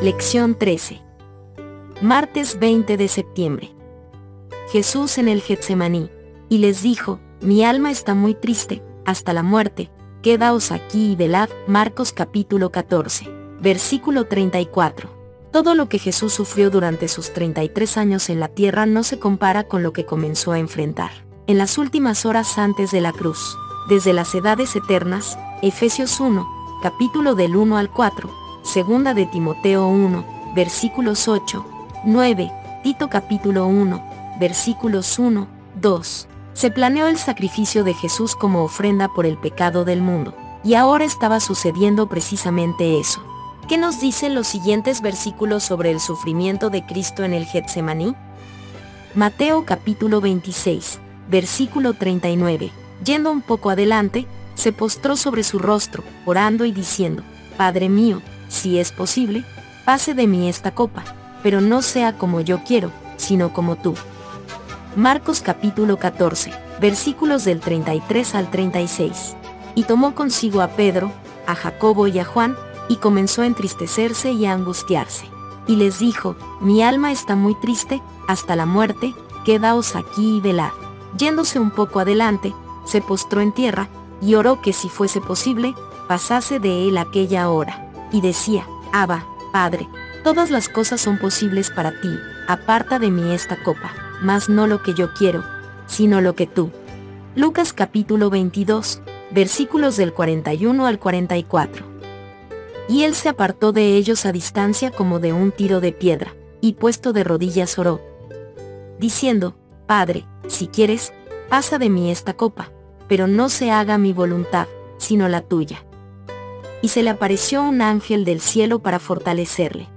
Lección 13. Martes 20 de septiembre. Jesús en el Getsemaní, y les dijo, mi alma está muy triste, hasta la muerte, quedaos aquí y velad. Marcos capítulo 14, versículo 34. Todo lo que Jesús sufrió durante sus 33 años en la tierra no se compara con lo que comenzó a enfrentar en las últimas horas antes de la cruz. Desde las edades eternas, Efesios 1, capítulo del 1 al 4, segunda de Timoteo 1, versículos 8, 9, Tito capítulo 1, versículos 1, 2. Se planeó el sacrificio de Jesús como ofrenda por el pecado del mundo, y ahora estaba sucediendo precisamente eso. ¿Qué nos dicen los siguientes versículos sobre el sufrimiento de Cristo en el Getsemaní? Mateo capítulo 26, versículo 39. Yendo un poco adelante, se postró sobre su rostro, orando y diciendo, Padre mío, si es posible, pase de mí esta copa, pero no sea como yo quiero, sino como tú. Marcos capítulo 14, versículos del 33 al 36. Y tomó consigo a Pedro, a Jacobo y a Juan, y comenzó a entristecerse y a angustiarse. Y les dijo, mi alma está muy triste, hasta la muerte, quedaos aquí y velad. Yéndose un poco adelante, se postró en tierra, y oró que si fuese posible, pasase de él aquella hora. Y decía, Abba, Padre, todas las cosas son posibles para ti, aparta de mí esta copa, mas no lo que yo quiero, sino lo que tú. Lucas capítulo 22, versículos del 41 al 44 y él se apartó de ellos a distancia como de un tiro de piedra, y puesto de rodillas oró, diciendo, Padre, si quieres, pasa de mí esta copa, pero no se haga mi voluntad, sino la tuya. Y se le apareció un ángel del cielo para fortalecerle.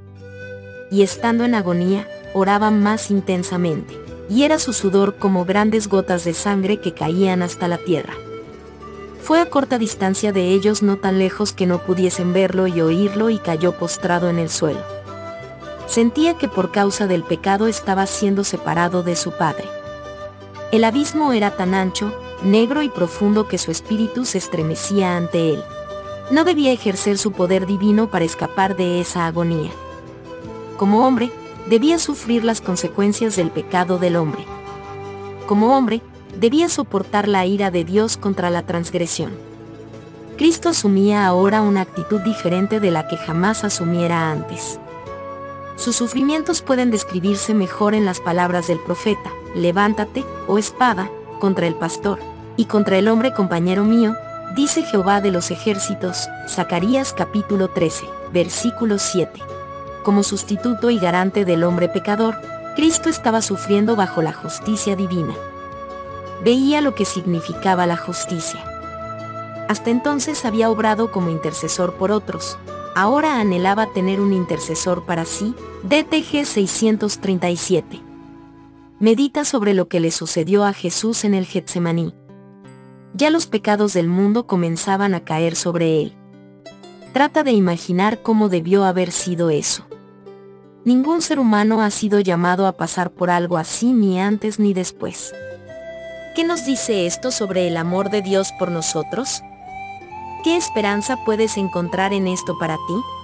Y estando en agonía, oraba más intensamente, y era su sudor como grandes gotas de sangre que caían hasta la tierra. Fue a corta distancia de ellos no tan lejos que no pudiesen verlo y oírlo y cayó postrado en el suelo. Sentía que por causa del pecado estaba siendo separado de su padre. El abismo era tan ancho, negro y profundo que su espíritu se estremecía ante él. No debía ejercer su poder divino para escapar de esa agonía. Como hombre, debía sufrir las consecuencias del pecado del hombre. Como hombre, debía soportar la ira de Dios contra la transgresión. Cristo asumía ahora una actitud diferente de la que jamás asumiera antes. Sus sufrimientos pueden describirse mejor en las palabras del profeta, levántate, oh espada, contra el pastor, y contra el hombre compañero mío, dice Jehová de los ejércitos, Zacarías capítulo 13, versículo 7. Como sustituto y garante del hombre pecador, Cristo estaba sufriendo bajo la justicia divina veía lo que significaba la justicia. Hasta entonces había obrado como intercesor por otros, ahora anhelaba tener un intercesor para sí, DTG 637. Medita sobre lo que le sucedió a Jesús en el Getsemaní. Ya los pecados del mundo comenzaban a caer sobre él. Trata de imaginar cómo debió haber sido eso. Ningún ser humano ha sido llamado a pasar por algo así ni antes ni después. ¿Qué nos dice esto sobre el amor de Dios por nosotros? ¿Qué esperanza puedes encontrar en esto para ti?